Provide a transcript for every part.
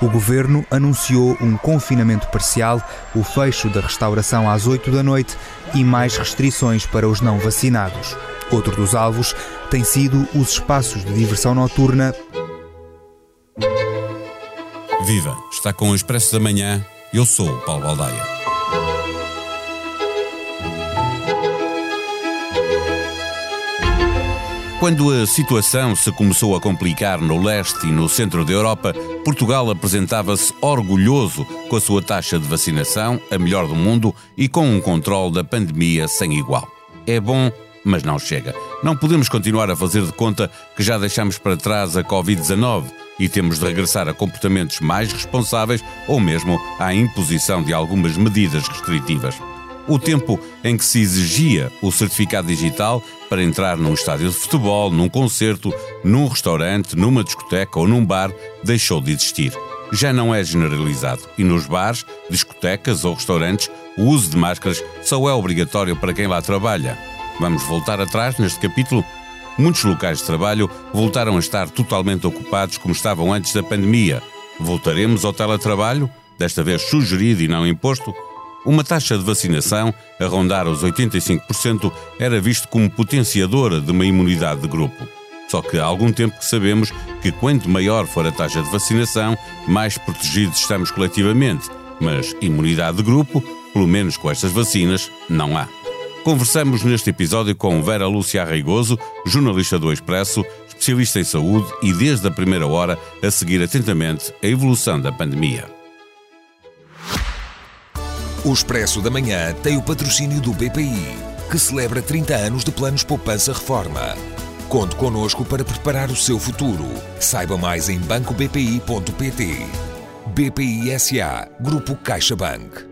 o governo anunciou um confinamento parcial, o fecho da restauração às 8 da noite e mais restrições para os não vacinados. Outro dos alvos tem sido os espaços de diversão noturna. Viva! Está com o Expresso da Manhã. Eu sou o Paulo Baldaia. Quando a situação se começou a complicar no leste e no centro da Europa, Portugal apresentava-se orgulhoso com a sua taxa de vacinação, a melhor do mundo, e com um controle da pandemia sem igual. É bom, mas não chega. Não podemos continuar a fazer de conta que já deixamos para trás a Covid-19 e temos de regressar a comportamentos mais responsáveis ou mesmo à imposição de algumas medidas restritivas o tempo em que se exigia o certificado digital para entrar num estádio de futebol, num concerto, num restaurante, numa discoteca ou num bar deixou de existir. Já não é generalizado e nos bares, discotecas ou restaurantes o uso de máscaras só é obrigatório para quem lá trabalha. Vamos voltar atrás neste capítulo? Muitos locais de trabalho voltaram a estar totalmente ocupados como estavam antes da pandemia. Voltaremos ao teletrabalho, desta vez sugerido e não imposto? Uma taxa de vacinação a rondar os 85% era visto como potenciadora de uma imunidade de grupo. Só que há algum tempo que sabemos que quanto maior for a taxa de vacinação, mais protegidos estamos coletivamente. Mas imunidade de grupo, pelo menos com estas vacinas, não há. Conversamos neste episódio com Vera Lúcia Arreigoso, jornalista do Expresso, especialista em saúde e desde a primeira hora a seguir atentamente a evolução da pandemia. O Expresso da Manhã tem o patrocínio do BPI, que celebra 30 anos de planos poupança reforma. Conte connosco para preparar o seu futuro. Saiba mais em bancobpi.pt. BPI SA, Grupo CaixaBank.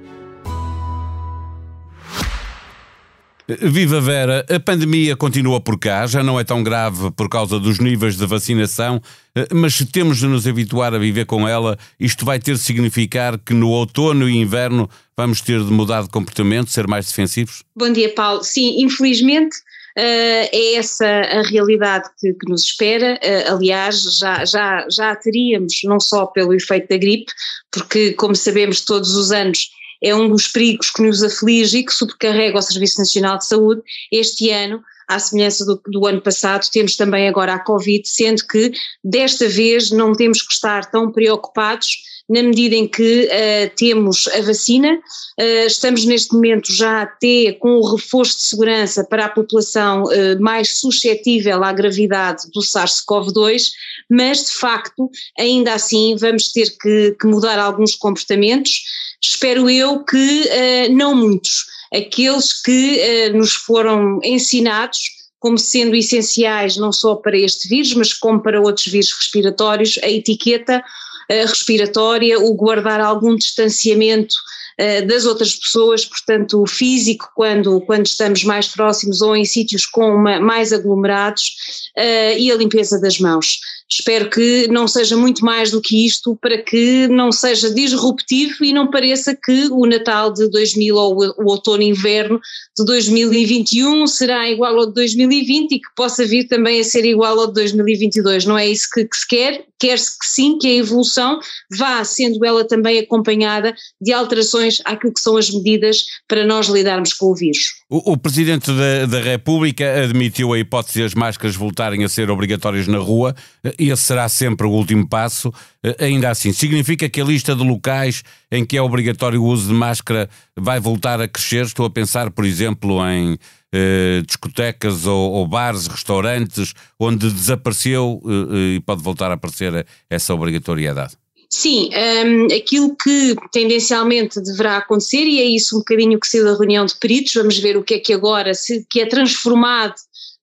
Viva Vera, a pandemia continua por cá, já não é tão grave por causa dos níveis de vacinação, eh, mas se temos de nos habituar a viver com ela, isto vai ter de significar que no outono e inverno vamos ter de mudar de comportamento, ser mais defensivos? Bom dia, Paulo. Sim, infelizmente. Uh, é essa a realidade que, que nos espera. Uh, aliás, já, já, já teríamos, não só pelo efeito da gripe, porque, como sabemos, todos os anos é um dos perigos que nos aflige e que sobrecarrega o Serviço Nacional de Saúde. Este ano, à semelhança do, do, ano passado, temos também agora a Covid, sendo que desta vez não temos que estar tão preocupados na medida em que uh, temos a vacina, uh, estamos neste momento já até com o reforço de segurança para a população uh, mais suscetível à gravidade do SARS-CoV-2, mas de facto, ainda assim, vamos ter que, que mudar alguns comportamentos, espero eu que não muitos, aqueles que nos foram ensinados como sendo essenciais não só para este vírus, mas como para outros vírus respiratórios, a etiqueta respiratória, o guardar algum distanciamento uh, das outras pessoas, portanto, o físico, quando, quando estamos mais próximos ou em sítios com uma, mais aglomerados, uh, e a limpeza das mãos. Espero que não seja muito mais do que isto para que não seja disruptivo e não pareça que o Natal de 2000 ou o outono inverno de 2021 será igual ao de 2020 e que possa vir também a ser igual ao de 2022. Não é isso que, que se quer, quer-se que sim, que a evolução vá sendo ela também acompanhada de alterações àquilo que são as medidas para nós lidarmos com o vírus. O, o Presidente da, da República admitiu a hipótese de as máscaras voltarem a ser obrigatórias na rua, esse será sempre o último passo. Ainda assim, significa que a lista de locais em que é obrigatório o uso de máscara vai voltar a crescer? Estou a pensar, por exemplo, em eh, discotecas ou, ou, bares, restaurantes, onde desapareceu eh, e pode voltar a aparecer essa obrigatoriedade. Sim, um, aquilo que tendencialmente deverá acontecer, e é isso um bocadinho que saiu da reunião de peritos, vamos ver o que é que agora, se, que é transformado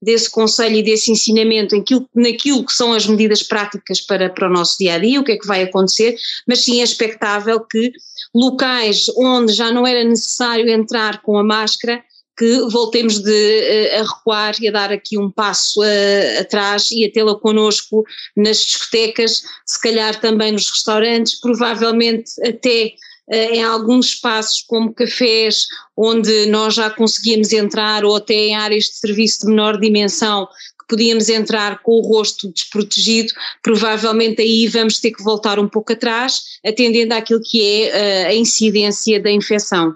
desse conselho e desse ensinamento naquilo, naquilo que são as medidas práticas para, para o nosso dia a dia, o que é que vai acontecer, mas sim é expectável que locais onde já não era necessário entrar com a máscara que voltemos de, uh, a recuar e a dar aqui um passo uh, atrás e a tê-la connosco nas discotecas, se calhar também nos restaurantes, provavelmente até uh, em alguns espaços como cafés, onde nós já conseguíamos entrar, ou até em áreas de serviço de menor dimensão, podíamos entrar com o rosto desprotegido, provavelmente aí vamos ter que voltar um pouco atrás, atendendo àquilo que é a incidência da infecção.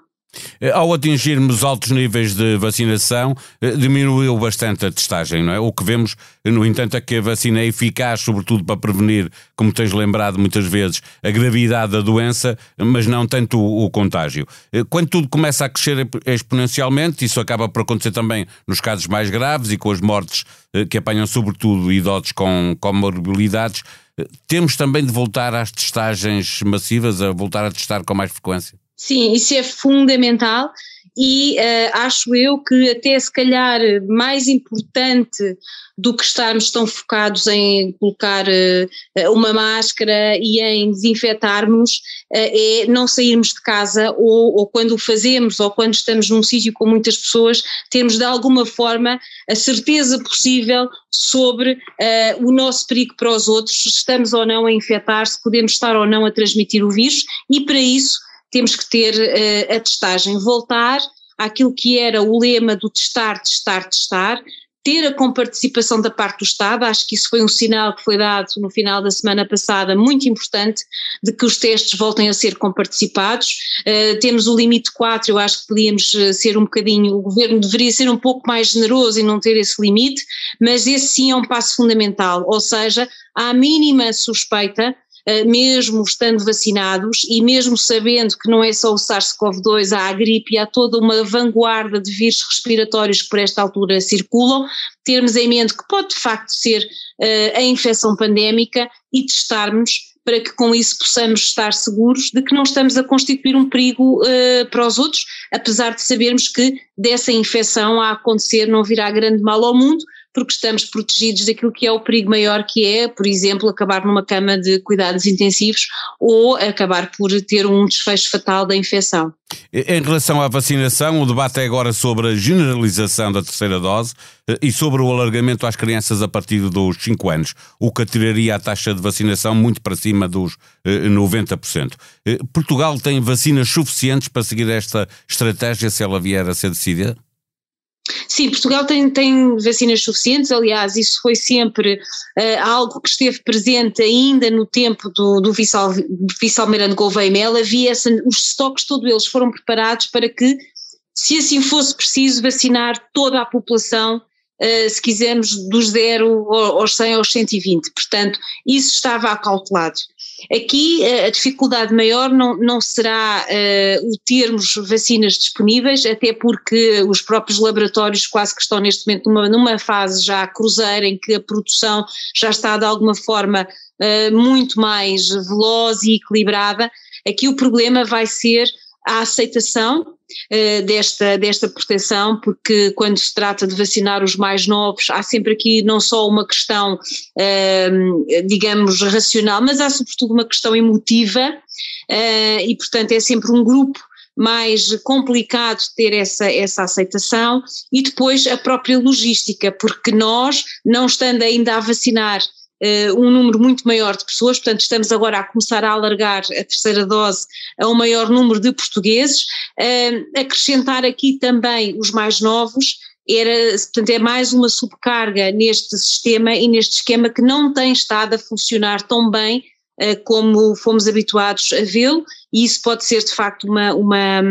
Eh, ao atingirmos altos níveis de vacinação, eh, diminuiu bastante a testagem, não é? O que vemos, no entanto, é que a vacina é eficaz, sobretudo para prevenir, como tens lembrado muitas vezes, a gravidade da doença, mas não tanto o, o contágio. Eh, quando tudo começa a crescer exponencialmente, isso acaba por acontecer também nos casos mais graves e com as mortes que apanham sobretudo idosos com comorbilidades, temos também de voltar às testagens massivas, a voltar a testar com mais frequência? Sim, isso é fundamental e uh, acho eu que até se calhar mais importante do que estarmos tão focados em colocar uh, uma máscara e em desinfetarmos uh, é não sairmos de casa ou, ou, quando o fazemos ou quando estamos num sítio com muitas pessoas, termos de alguma forma a certeza possível sobre o nosso perigo para os outros, se estamos ou não a infectar, se podemos estar ou não a transmitir o vírus e para isso temos que ter uh, a testagem, voltar àquilo que era o lema do testar, testar, testar, ter a comparticipação da parte do Estado, acho que isso foi um sinal que foi dado no final da semana passada, muito importante, de que os testes voltem a ser comparticipados. Uh, temos o limite 4, eu acho que podíamos eh, ser um bocadinho, o governo deveria ser um pouco mais generoso e não ter esse limite, mas esse sim é um passo fundamental, ou seja, à mínima suspeita, eh, mesmo estando vacinados e mesmo sabendo que não é só o SARS-CoV-2, há a gripe e há toda uma vanguarda de vírus respiratórios que por esta altura circulam, termos em mente que pode de facto ser uh, a infecção pandémica e testarmos para que com isso possamos estar seguros de que não estamos a constituir um perigo uh, para os outros, apesar de sabermos que dessa infecção a acontecer não virá grande mal ao mundo, porque estamos protegidos daquilo que é o perigo maior que é, por exemplo, acabar numa cama de cuidados intensivos ou acabar por ter um desfecho fatal da infecção. Em relação à vacinação, o debate é agora sobre a generalização da terceira dose eh, e sobre o alargamento às crianças a partir dos 5 anos, o que atiraria a taxa de vacinação muito para cima dos 90%. Eh, eh, Portugal tem vacinas suficientes para seguir esta estratégia se ela vier a ser decidida? Sim, Portugal tem, tem vacinas suficientes, aliás, isso foi sempre uh, algo que esteve presente ainda no tempo do, do vice-almirante Gouveia Mel, havia essa, os estoques todos eles foram preparados para que, se assim fosse preciso, vacinar toda a população Uh, se quisermos, dos 0 aos 100 aos 120. Portanto, isso estava acautelado. Aqui uh, a dificuldade maior não, não será uh, o termos vacinas disponíveis, até porque os próprios laboratórios quase que estão neste momento numa, numa fase já cruzeira em que a produção já está de alguma forma muito mais veloz e equilibrada. Aqui o problema vai ser a aceitação uh, desta, desta proteção, porque quando se trata de vacinar os mais novos, há sempre aqui não só uma questão, uh, digamos, racional, mas há sobretudo uma questão emotiva, uh, e portanto é sempre um grupo mais complicado ter essa, essa aceitação e depois a própria logística, porque nós, não estando ainda a vacinar um número muito maior de pessoas, portanto estamos agora a começar a alargar a terceira dose a um maior número de portugueses, uh, acrescentar aqui também os mais novos, era, portanto, é mais uma subcarga neste sistema e neste esquema que não tem estado a funcionar tão bem uh, como fomos habituados a vê-lo, e isso pode ser de facto uma, uma,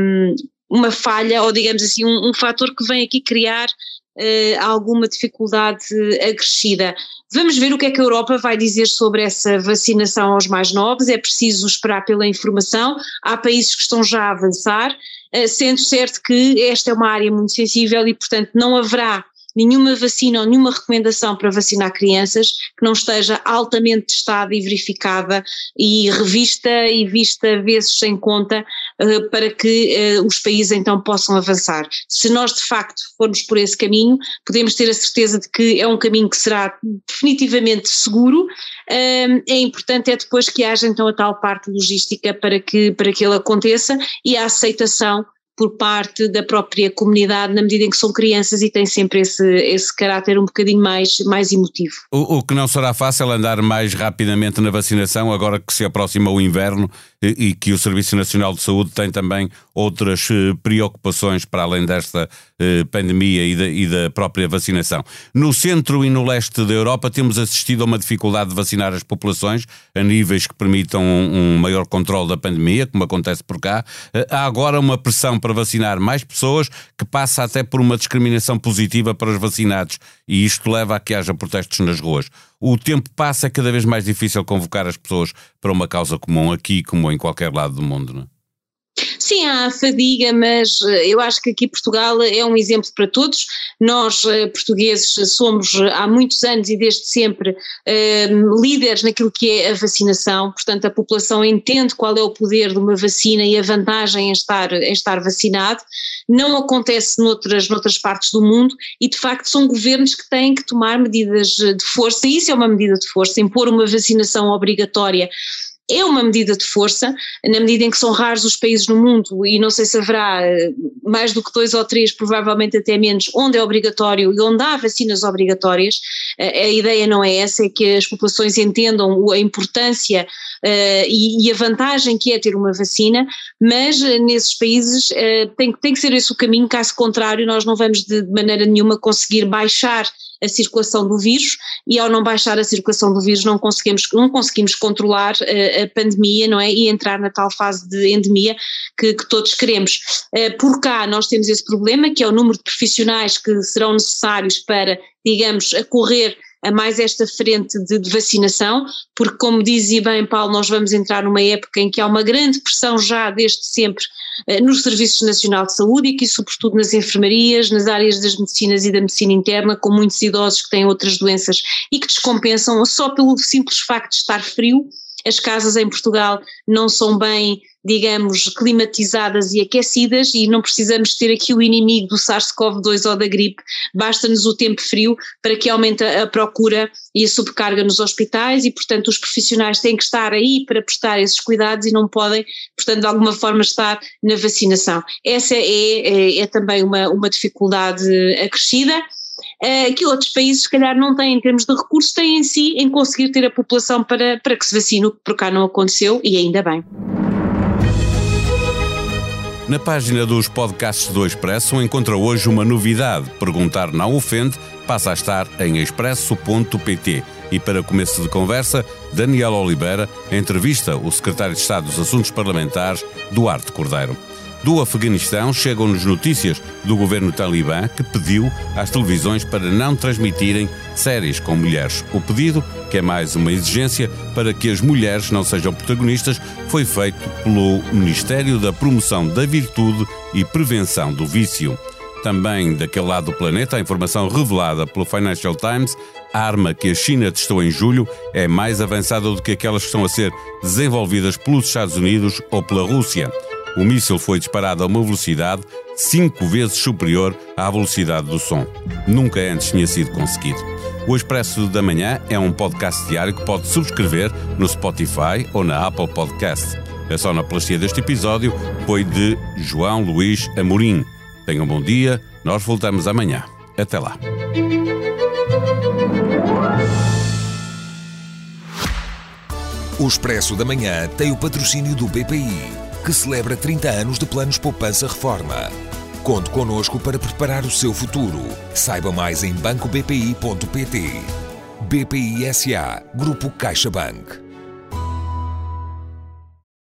uma falha, ou digamos assim, um, um fator que vem aqui criar uh, alguma dificuldade acrescida. Vamos ver o que é que a Europa vai dizer sobre essa vacinação aos mais novos, é preciso esperar pela informação, há países que estão já a avançar, uh, sendo certo que esta é uma área muito sensível e, portanto, não haverá nenhuma vacina ou nenhuma recomendação para vacinar crianças que não esteja altamente testada e verificada e revista e vista vezes sem conta para que uh, os países então possam avançar. Se nós de facto formos por esse caminho, podemos ter a certeza de que é um caminho que será definitivamente seguro. É importante é depois que haja então a tal parte logística para que, para que ele aconteça e a aceitação por parte da própria comunidade, na medida em que são crianças e têm sempre esse, esse caráter um bocadinho mais, mais emotivo. O, o que não será fácil é andar mais rapidamente na vacinação, agora que se aproxima o inverno e, que o Serviço Nacional de Saúde tem também outras eh, preocupações para além desta eh, pandemia e da, e da própria vacinação. No centro e no leste da Europa temos assistido a uma dificuldade de vacinar as populações a níveis que permitam um, um maior controle da pandemia, como acontece por cá. Eh, há agora uma pressão para vacinar mais pessoas, que passa até por uma discriminação positiva para os vacinados, e isto leva a que haja protestos nas ruas. O tempo passa, é cada vez mais difícil convocar as pessoas para uma causa comum aqui, como em qualquer lado do mundo. Não é? Sim, há fadiga, mas eh, eu acho que aqui Portugal é um exemplo para todos. Nós, eh, portugueses, somos eh, há muitos anos e desde sempre líderes naquilo que é a vacinação, portanto, a população entende qual é o poder de uma vacina e a vantagem em estar, em estar vacinado. Não acontece noutras, noutras partes do mundo e, de facto, são governos que têm que tomar medidas de força, e isso é uma medida de força, impor uma vacinação obrigatória é uma medida de força, na medida em que são raros os países no mundo, e não sei se haverá eh, mais do que dois ou três, provavelmente até menos, onde é obrigatório e onde há vacinas obrigatórias. Eh, a ideia não é essa, é que as populações entendam a importância uh, e, e, a vantagem que é ter uma vacina, mas nesses países uh, tem, tem que ser esse o caminho, caso contrário, nós não vamos de, maneira nenhuma conseguir baixar a circulação do vírus e ao não baixar a circulação do vírus não conseguimos, não conseguimos controlar a, pandemia, não é? E entrar na tal fase de endemia que, que todos queremos. Uh, por cá nós temos esse problema, que é o número de profissionais que serão necessários para, digamos, correr a mais esta frente de, de, vacinação, porque como dizia bem Paulo, nós vamos entrar numa época em que há uma grande pressão já desde sempre eh, nos Serviços Nacional de Saúde e aqui sobretudo nas enfermarias, nas áreas das medicinas e da medicina interna, com muitos idosos que têm outras doenças e que descompensam só pelo simples facto de estar frio, as casas em Portugal não são bem digamos, climatizadas e aquecidas e não precisamos ter aqui o inimigo do SARS-CoV-2 ou da gripe, basta-nos o tempo frio para que aumente a procura e a subcarga nos hospitais e, portanto, os profissionais têm que estar aí para prestar esses cuidados e não podem, portanto, de alguma forma estar na vacinação. Essa é, é, é também uma, uma dificuldade acrescida. Uh, que outros países, se calhar, não têm em termos de recursos, têm em si em conseguir ter a população para, para que se vacine, o que por cá não aconteceu, e ainda bem. Na página dos podcasts do Expresso encontra hoje uma novidade. Perguntar não ofende passa a estar em expresso.pt. E para começo de conversa, Daniel Oliveira entrevista o secretário de Estado dos Assuntos Parlamentares, Duarte Cordeiro. Do Afeganistão chegam-nos notícias do governo talibã que pediu às televisões para não transmitirem séries com mulheres. O pedido, que é mais uma exigência para que as mulheres não sejam protagonistas, foi feito pelo Ministério da Promoção da Virtude e Prevenção do Vício. Também daquele lado do planeta, a informação revelada pelo Financial Times a arma que a China testou em julho é mais avançada do que aquelas que estão a ser desenvolvidas pelos Estados Unidos ou pela Rússia. O míssil foi disparado a uma velocidade cinco vezes superior à velocidade do som. Nunca antes tinha sido conseguido. O Expresso da Manhã é um podcast diário que pode subscrever no Spotify ou na Apple Podcast. A sonoplastia deste episódio foi de João Luís Amorim. Tenham um bom dia, nós voltamos amanhã. Até lá. O Expresso da Manhã tem o patrocínio do BPI que celebra 30 anos de planos Poupança Reforma. Conte connosco para preparar o seu futuro. Saiba mais em bancobpi.pt. BPI SA, Grupo CaixaBank.